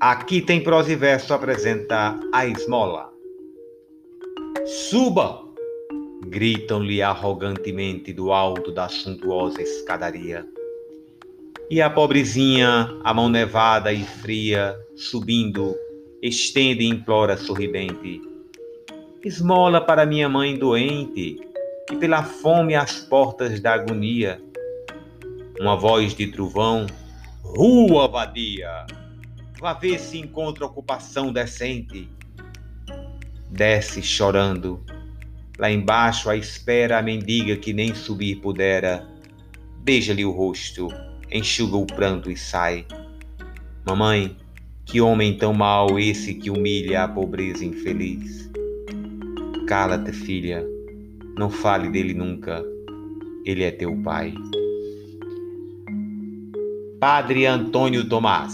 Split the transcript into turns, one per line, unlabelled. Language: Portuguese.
Aqui tem prosa e verso apresenta a esmola. Suba! Gritam-lhe arrogantemente do alto da suntuosa escadaria. E a pobrezinha, a mão nevada e fria, subindo, estende e implora sorridente: Esmola para minha mãe doente, e pela fome às portas da agonia. Uma voz de trovão: Rua vadia! Vá ver se encontra ocupação decente. Desce chorando. Lá embaixo à espera a mendiga que nem subir pudera. Beija-lhe o rosto enxuga o pranto e sai. Mamãe, que homem tão mau esse que humilha a pobreza infeliz? Cala-te, filha, não fale dele nunca, ele é teu pai. Padre Antônio Tomás